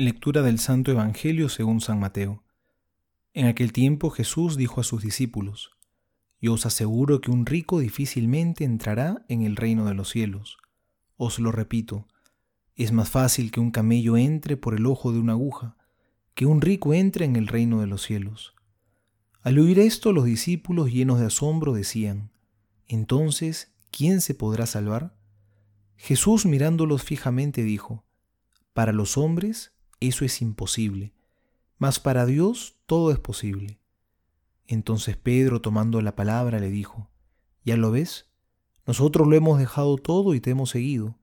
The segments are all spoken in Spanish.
Lectura del Santo Evangelio según San Mateo. En aquel tiempo Jesús dijo a sus discípulos, Yo os aseguro que un rico difícilmente entrará en el reino de los cielos. Os lo repito, es más fácil que un camello entre por el ojo de una aguja, que un rico entre en el reino de los cielos. Al oír esto los discípulos llenos de asombro decían, Entonces, ¿quién se podrá salvar? Jesús mirándolos fijamente dijo, Para los hombres eso es imposible, mas para Dios todo es posible. Entonces Pedro, tomando la palabra, le dijo, ¿Ya lo ves? Nosotros lo hemos dejado todo y te hemos seguido.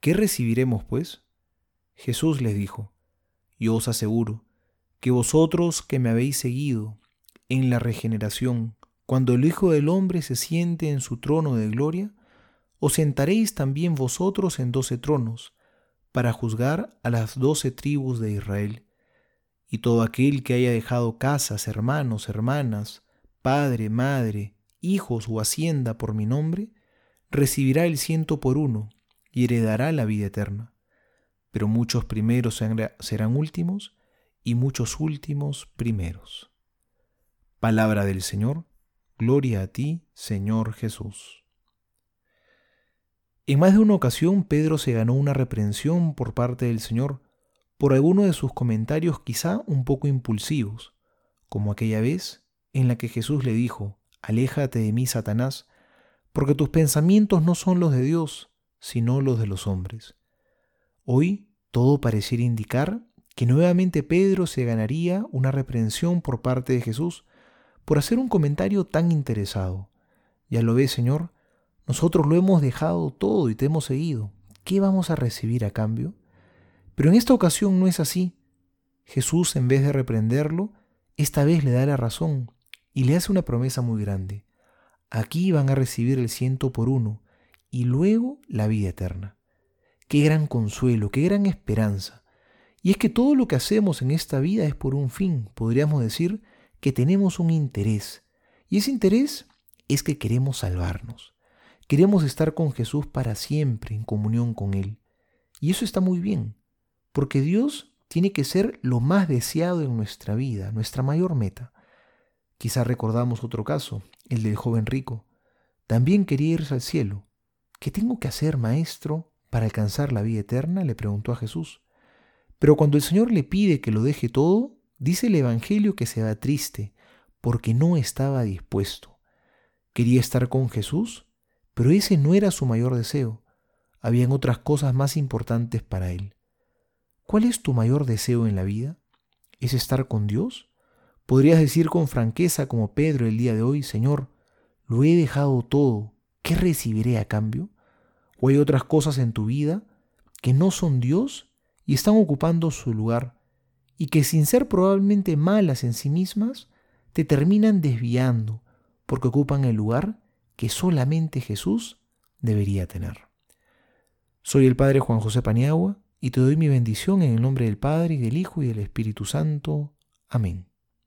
¿Qué recibiremos, pues? Jesús les dijo, Yo os aseguro que vosotros que me habéis seguido en la regeneración, cuando el Hijo del Hombre se siente en su trono de gloria, os sentaréis también vosotros en doce tronos, para juzgar a las doce tribus de Israel. Y todo aquel que haya dejado casas, hermanos, hermanas, padre, madre, hijos o hacienda por mi nombre, recibirá el ciento por uno y heredará la vida eterna. Pero muchos primeros serán últimos y muchos últimos primeros. Palabra del Señor, gloria a ti, Señor Jesús. En más de una ocasión Pedro se ganó una reprensión por parte del Señor por alguno de sus comentarios quizá un poco impulsivos, como aquella vez en la que Jesús le dijo, Aléjate de mí, Satanás, porque tus pensamientos no son los de Dios, sino los de los hombres. Hoy todo pareciera indicar que nuevamente Pedro se ganaría una reprensión por parte de Jesús por hacer un comentario tan interesado. Ya lo ves, Señor, nosotros lo hemos dejado todo y te hemos seguido. ¿Qué vamos a recibir a cambio? Pero en esta ocasión no es así. Jesús, en vez de reprenderlo, esta vez le da la razón y le hace una promesa muy grande. Aquí van a recibir el ciento por uno y luego la vida eterna. Qué gran consuelo, qué gran esperanza. Y es que todo lo que hacemos en esta vida es por un fin, podríamos decir que tenemos un interés. Y ese interés es que queremos salvarnos. Queremos estar con Jesús para siempre en comunión con Él. Y eso está muy bien, porque Dios tiene que ser lo más deseado en nuestra vida, nuestra mayor meta. Quizá recordamos otro caso, el del joven rico. También quería irse al cielo. ¿Qué tengo que hacer, maestro, para alcanzar la vida eterna? le preguntó a Jesús. Pero cuando el Señor le pide que lo deje todo, dice el Evangelio que se va triste, porque no estaba dispuesto. ¿Quería estar con Jesús? Pero ese no era su mayor deseo. Habían otras cosas más importantes para él. ¿Cuál es tu mayor deseo en la vida? ¿Es estar con Dios? ¿Podrías decir con franqueza como Pedro el día de hoy, Señor, lo he dejado todo, ¿qué recibiré a cambio? ¿O hay otras cosas en tu vida que no son Dios y están ocupando su lugar y que sin ser probablemente malas en sí mismas, te terminan desviando porque ocupan el lugar que solamente Jesús debería tener. Soy el Padre Juan José Paniagua y te doy mi bendición en el nombre del Padre y del Hijo y del Espíritu Santo. Amén.